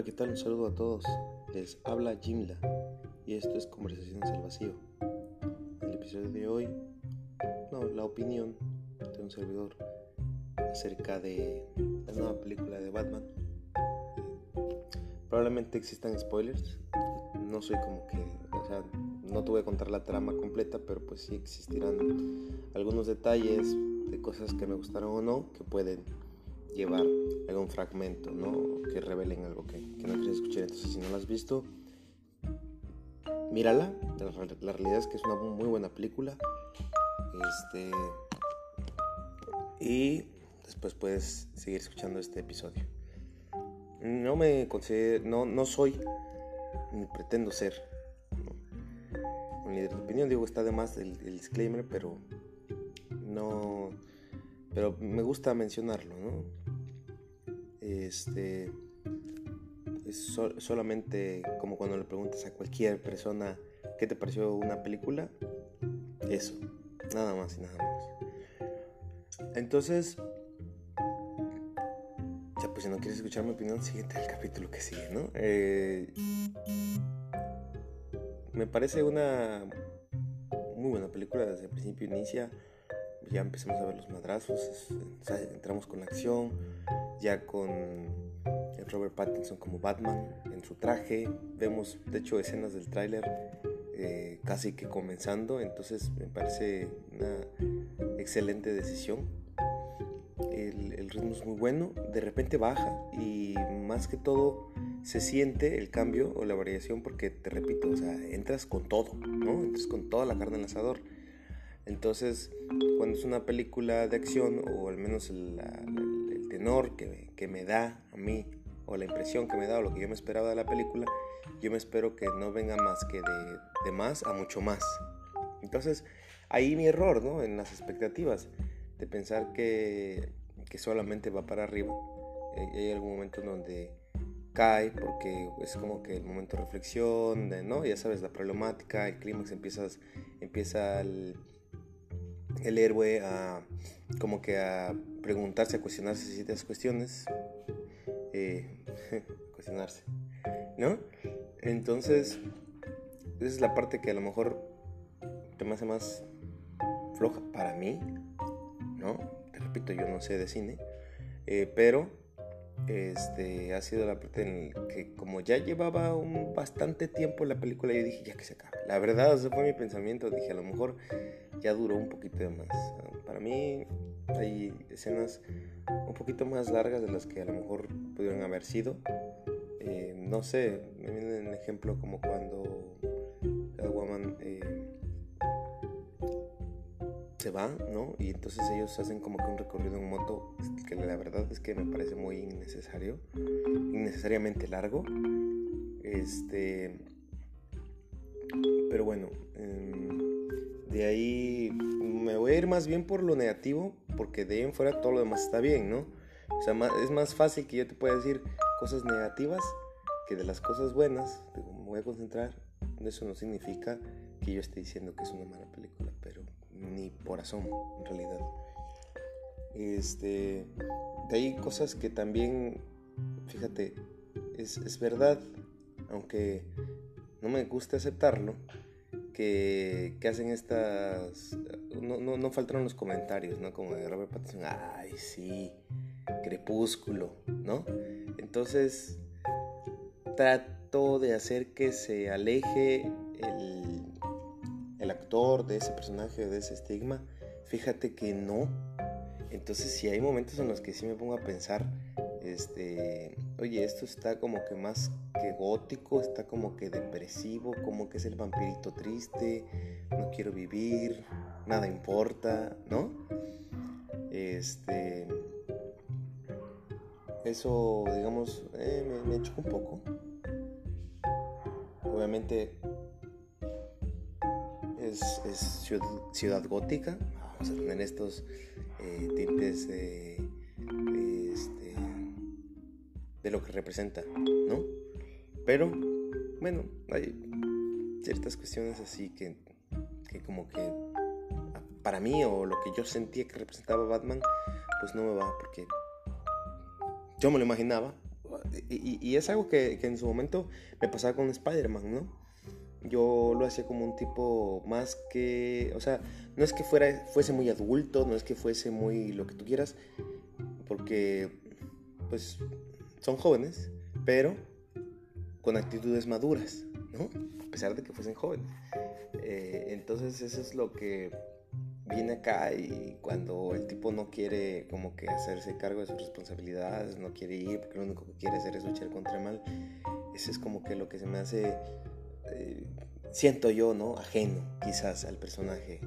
Hola, ¿qué tal? Un saludo a todos. Les habla Jimla y esto es Conversaciones al Vacío. El episodio de hoy, no, la opinión de un servidor acerca de la nueva película de Batman. Probablemente existan spoilers. No soy como que, o sea, no te voy a contar la trama completa, pero pues sí existirán algunos detalles de cosas que me gustaron o no que pueden llevar algún fragmento, ¿no? Que revelen algo que, no quieres escuchar. Entonces, si no la has visto, mírala. La, realidad es que es una muy buena película. Este. Y después puedes seguir escuchando este episodio. No me considero, no, no soy, ni pretendo ser un líder de opinión. Digo, está además el, el disclaimer, pero no pero me gusta mencionarlo, ¿no? Este es solamente como cuando le preguntas a cualquier persona qué te pareció una película, eso, nada más y nada más. Entonces, ya pues si no quieres escuchar mi opinión, siguiente al capítulo que sigue, ¿no? Eh, me parece una muy buena película desde el principio inicia ya empezamos a ver los madrazos, entramos con la acción, ya con Robert Pattinson como Batman en su traje, vemos de hecho escenas del tráiler eh, casi que comenzando, entonces me parece una excelente decisión. El, el, ritmo es muy bueno, de repente baja y más que todo se siente el cambio o la variación porque te repito, o sea, entras con todo, ¿no? Entras con toda la carne en el asador entonces, cuando es una película de acción, o al menos el, tenor que, me da a mí, o la impresión que me da, o lo que yo me esperaba de la película, yo me espero que no venga más que de, más a mucho más. Entonces, ahí mi error, ¿no? En las expectativas, de pensar que, solamente va para arriba. Eh, hay algún momento en donde cae porque es como que el momento de reflexión, ¿no? Ya sabes, la problemática, el clímax empiezas, empieza el, el héroe a como que a preguntarse, a cuestionarse ciertas cuestiones, eh, cuestionarse, ¿no? Entonces, esa es la parte que a lo mejor te me hace más floja para mí, ¿no? Te repito, yo no sé de cine, eh, pero este, ha sido la parte en que como ya llevaba un bastante tiempo la película, yo dije, ya que se acabe. La verdad, ese fue mi pensamiento, dije, a lo mejor ya duró un poquito de más. Para mí hay escenas un poquito más largas de las que a lo mejor pudieron haber sido. Eh, no sé, me viene un ejemplo como cuando Catwoman eh, se va, ¿no? Y entonces ellos hacen como que un recorrido en moto que la verdad es que me parece muy innecesario, innecesariamente largo. Este, pero bueno, em, de ahí me voy a ir más bien por lo negativo, porque de ahí en fuera todo lo demás está bien, ¿no? O sea, es más fácil que yo te pueda decir cosas negativas que de las cosas buenas. me voy a concentrar. Eso no significa que yo esté diciendo que es una mala película, pero ni por asomo, en realidad. Este, de ahí cosas que también, fíjate, es, es verdad, aunque no me gusta aceptarlo, que, hacen estas... No, no, no, faltaron los comentarios, ¿no? Como de Robert Pattinson, ay, sí, crepúsculo, ¿no? Entonces, trato de hacer que se aleje el, el actor de ese personaje, de ese estigma. Fíjate que no. Entonces, si hay momentos en los que sí me pongo a pensar, este, oye, esto está como que más que gótico, está como que depresivo, como que es el vampirito triste, no quiero vivir, nada importa, ¿no? Este, eso, digamos, eh, me, me chocó un poco. Obviamente es, ciudad, gótica, vamos a tener estos eh, tintes de lo que representa, ¿no? Pero, bueno, hay ciertas cuestiones así que, que como que para mí o lo que yo sentía que representaba Batman, pues no me va porque yo me lo imaginaba, y, es algo que, que, en su momento me pasaba con Spider-Man, ¿no? Yo lo hacía como un tipo más que, o sea, no es que fuera, fuese muy adulto, no es que fuese muy lo que tú quieras, porque pues son jóvenes, pero con actitudes maduras, ¿no? A pesar de que fuesen jóvenes. Eh, entonces eso es lo que viene acá y cuando el tipo no quiere como que hacerse cargo de sus responsabilidades, no quiere ir porque lo único que quiere hacer es luchar contra el mal, eso es como que lo que se me hace, eh, siento yo, ¿no? Ajeno quizás al personaje.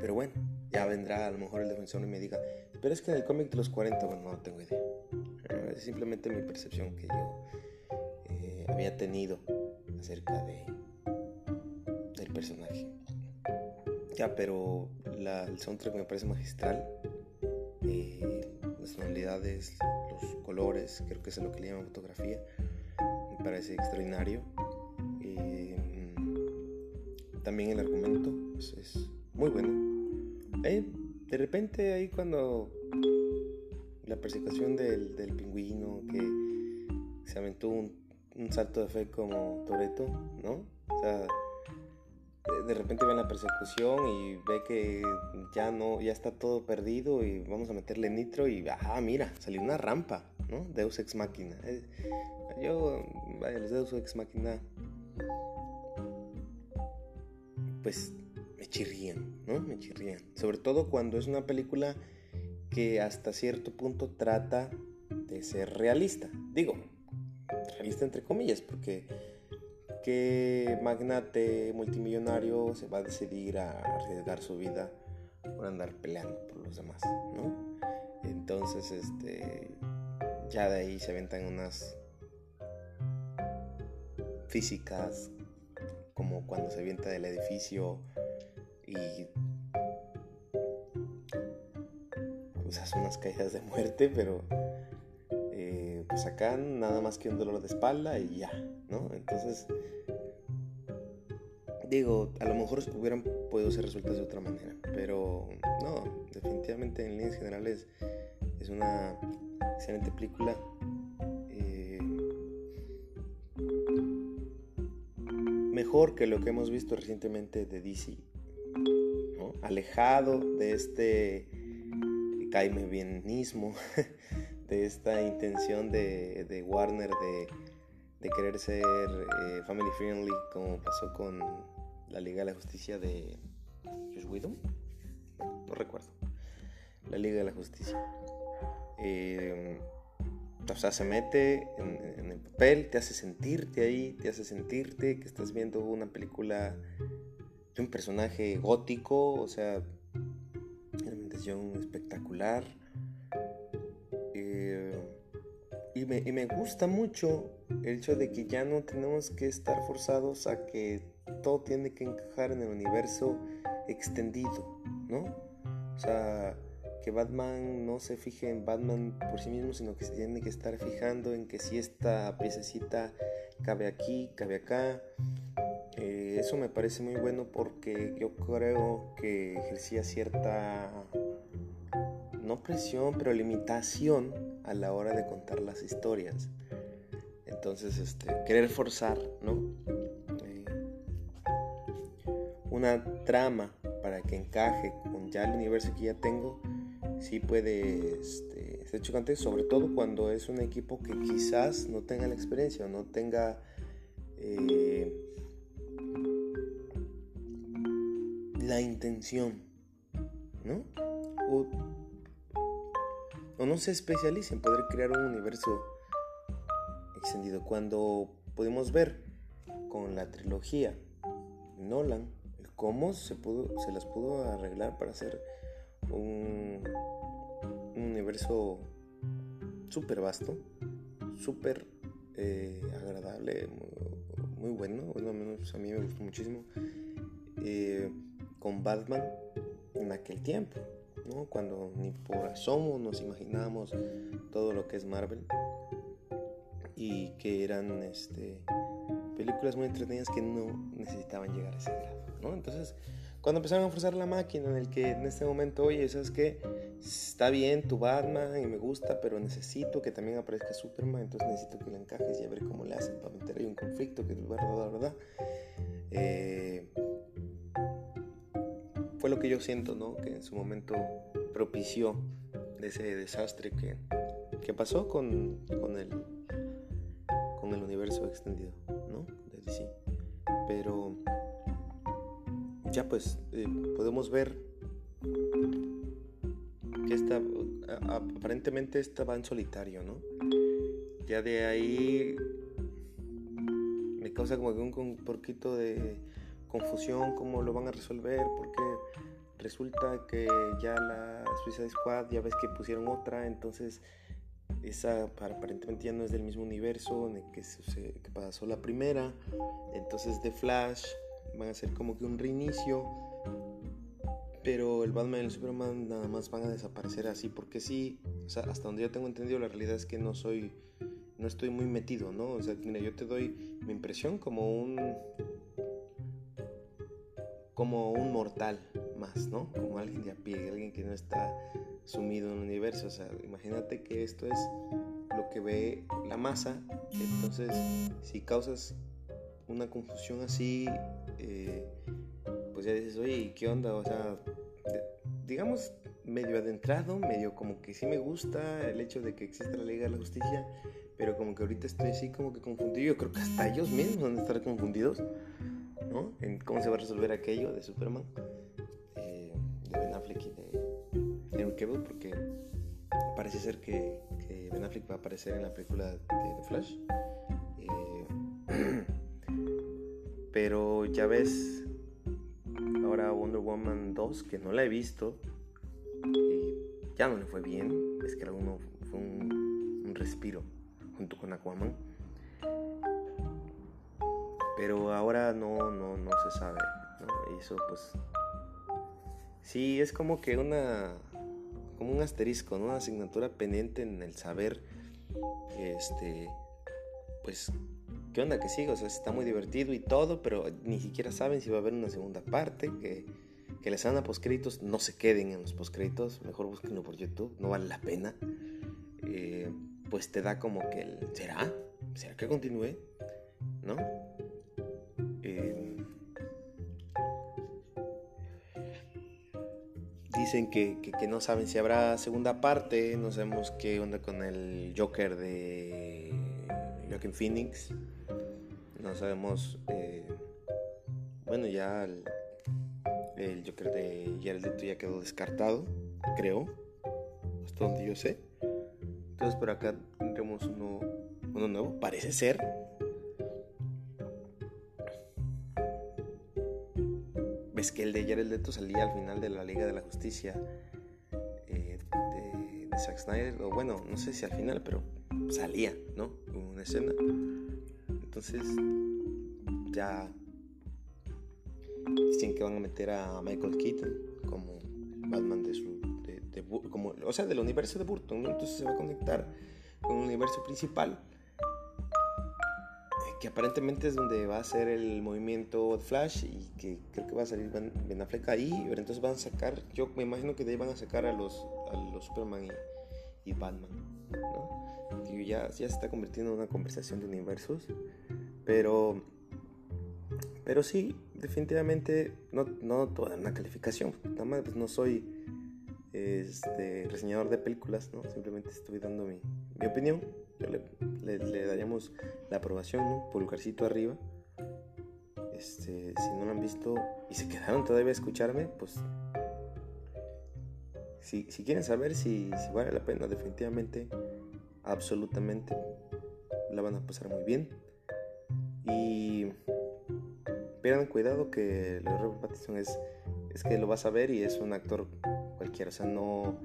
Pero bueno, ya vendrá a lo mejor el defensor y me diga, pero es que en el cómic de los 40, bueno, no tengo idea. Es simplemente mi percepción que yo eh, había tenido acerca de, del personaje. Ya, pero el soundtrack me parece magistral. Eh, las tonalidades, los colores, creo que es lo que le llaman fotografía. Me parece extraordinario. Eh, también el argumento es, muy bueno. De repente ahí cuando la persecución del, del pingüino que se aventó un, un salto de fe como Toreto, ¿no? O sea, de repente ve la persecución y ve que ya no, ya está todo perdido y vamos a meterle nitro y ah, mira, salió una rampa, ¿no? Deus ex máquina. Eh, yo, vaya, los Deus ex máquina, pues me chirrían, ¿no? Me chirrían. Sobre todo cuando es una película que hasta cierto punto trata de ser realista. Digo, realista entre comillas, porque qué magnate multimillonario se va a decidir a arriesgar su vida por andar peleando por los demás, ¿no? Entonces, este, ya de ahí se aventan unas físicas como cuando se avienta del edificio y usas unas caídas de muerte, pero eh, pues acá nada más que un dolor de espalda y ya, ¿no? Entonces, digo, a lo mejor hubieran podido ser resultados de otra manera, pero no, definitivamente en líneas generales es una excelente película. Eh, mejor que lo que hemos visto recientemente de DC, alejado de este caime bienismo, de esta intención de, de Warner de de querer ser eh, family friendly como pasó con la Liga de la Justicia de Josh Whedon. No recuerdo. La Liga de la Justicia. Eh, o sea, se mete en, el papel, te hace sentirte ahí, te hace sentirte que estás viendo una película de un personaje gótico, o sea, espectacular. Eh, y me, y me gusta mucho el hecho de que ya no tenemos que estar forzados a que todo tiene que encajar en el universo extendido, ¿no? O sea, que Batman no se fije en Batman por sí mismo, sino que se tiene que estar fijando en que si esta piececita cabe aquí, cabe acá. Eh, eso me parece muy bueno porque yo creo que ejercía cierta, no presión, pero limitación a la hora de contar las historias. Entonces, este, querer forzar, ¿no? Eh, una trama para que encaje con ya el universo que ya tengo, sí puede este, ser chocante, sobre todo cuando es un equipo que quizás no tenga la experiencia o no tenga eh, la intención, ¿no? No se especializa en poder crear un universo extendido. Cuando pudimos ver con la trilogía Nolan cómo se, pudo, se las pudo arreglar para hacer un, universo súper vasto, súper eh, agradable, muy, bueno, bueno, menos a mí me gustó muchísimo, eh, con Batman en aquel tiempo. Cuando ni por asomo nos imaginábamos todo lo que es Marvel y que eran este, películas muy entretenidas que no necesitaban llegar a ese grado, ¿no? Entonces, cuando empezaron a forzar la máquina en el que en este momento, oye, ¿sabes qué? está bien tu Batman y me gusta, pero necesito que también aparezca Superman, entonces necesito que le encajes y a ver cómo le hacen para meter ahí un conflicto, que es verdad, verdad. Eh, fue lo que yo siento, ¿no? Que en su momento propició ese desastre que, que pasó con, con, el, con el universo extendido, ¿no? De DC. Pero ya pues eh, podemos ver que esta, aparentemente estaba en solitario, ¿no? Ya de ahí me causa como un, un poquito de confusión cómo lo van a resolver porque resulta que ya la Suicide Squad ya ves que pusieron otra entonces esa aparentemente ya no es del mismo universo en el que, pasó la primera entonces de Flash van a ser como que un reinicio pero el Batman y el Superman nada más van a desaparecer así porque sí o sea hasta donde yo tengo entendido la realidad es que no soy no estoy muy metido no o sea mira yo te doy mi impresión como un como un mortal más, ¿no? Como alguien de a pie, alguien que no está sumido en el universo. O sea, imagínate que esto es lo que ve la masa. Entonces, si causas una confusión así, eh, pues ya dices, oye, ¿qué onda? O sea, digamos, medio adentrado, medio como que sí me gusta el hecho de que exista la Liga de la Justicia, pero como que ahorita estoy así como que confundido. Yo creo que hasta ellos mismos van a estar confundidos. En cómo se va a resolver aquello de Superman, eh, de Ben Affleck y de Henry Cavill, porque parece ser que, Ben Affleck va a aparecer en la película de The Flash. Eh, pero ya ves, ahora Wonder Woman 2, que no la he visto, ya no le fue bien, es que uno fue un respiro junto con Aquaman pero ahora no, no, no se sabe. eso pues sí es como que una como un asterisco, ¿no? una asignatura pendiente en el saber este pues qué onda que sigue, o sea, está muy divertido y todo, pero ni siquiera saben si va a haber una segunda parte, que, que les dan a poscritos, no se queden en los poscritos, mejor búsquenlo por YouTube, no vale la pena. Eh, pues te da como que ¿será? ¿Será que continúe? ¿No? Dicen que, no saben si habrá segunda parte, no sabemos qué onda con el Joker de Joaquin Phoenix, no sabemos, eh, bueno ya el, Joker de Jared ya quedó descartado, creo, hasta donde yo sé. Entonces por acá tendremos uno, uno nuevo, parece ser, que el de Jared Leto salía al final de la Liga de la Justicia eh, de, de, Zack Snyder, o bueno, no sé si al final, pero salía, ¿no? Una escena. Entonces, ya dicen que van a meter a Michael Keaton como Batman de su. como, o sea, del universo de Burton, ¿no? Entonces se va a conectar con el universo principal que aparentemente es donde va a ser el movimiento Flash y que creo que va a salir Ben, Affleck ahí, pero entonces van a sacar, yo me imagino que de ahí van a sacar a los, a los Superman y, Batman, ¿no? Que ya, ya se está convirtiendo en una conversación de universos, pero, pero sí, definitivamente no, no toda una calificación, nada más pues no soy este, reseñador de películas, ¿no? Simplemente estoy dando mi, mi opinión le, daríamos la aprobación, ¿no? Pulgarcito arriba. Este, si no lo han visto y se quedaron todavía a escucharme, pues si, quieren saber si, vale la pena, definitivamente, absolutamente la van a pasar muy bien. Y tengan cuidado que Robert Pattinson es, es que lo vas a ver y es un actor cualquiera, o sea, no,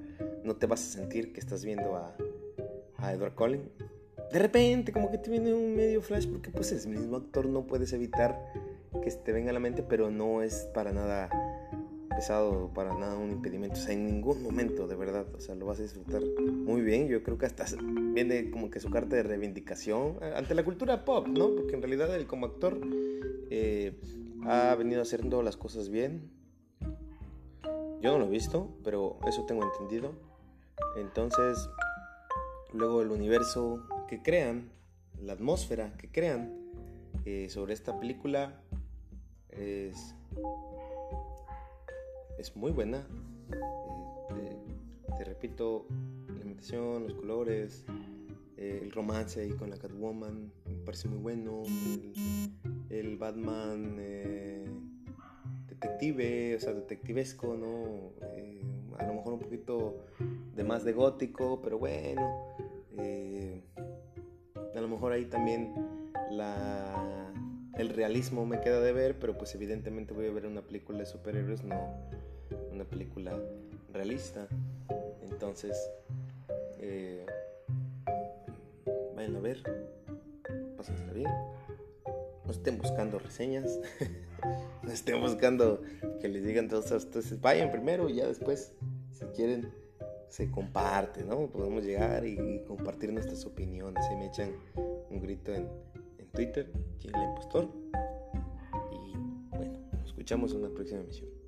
no te vas a sentir que estás viendo a, a Edward Cullen de repente como que te viene un medio flash porque pues es el mismo actor, no puedes evitar que te venga a la mente, pero no es para nada pesado, para nada un impedimento, o sea, en ningún momento, de verdad, o sea, lo vas a disfrutar muy bien, yo creo que hasta viene como que su carta de reivindicación ante la cultura pop, ¿no? Porque en realidad él como actor eh, ha venido haciendo las cosas bien, yo no lo he visto, pero eso tengo entendido. Entonces, luego el universo que crean, la atmósfera que crean eh, sobre esta película es, es muy buena. Eh, te, repito, la imitación, los colores, eh, el romance ahí con la Catwoman, me parece muy bueno. El, Batman detective, o sea, detectivesco, ¿no? a lo mejor un poquito de más de gótico, pero bueno. Mejor ahí también la el realismo me queda de ver, pero pues evidentemente voy a ver una película de superhéroes, no una película realista. Entonces, eh, vayan a ver, pásense bien, no estén buscando reseñas, no estén buscando que les digan todos entonces vayan primero y ya después, si quieren, se comparte, ¿no? Podemos llegar y, compartir nuestras opiniones, y me echan un grito en Twitter, quien el impostor. Y bueno, nos escuchamos en una próxima emisión.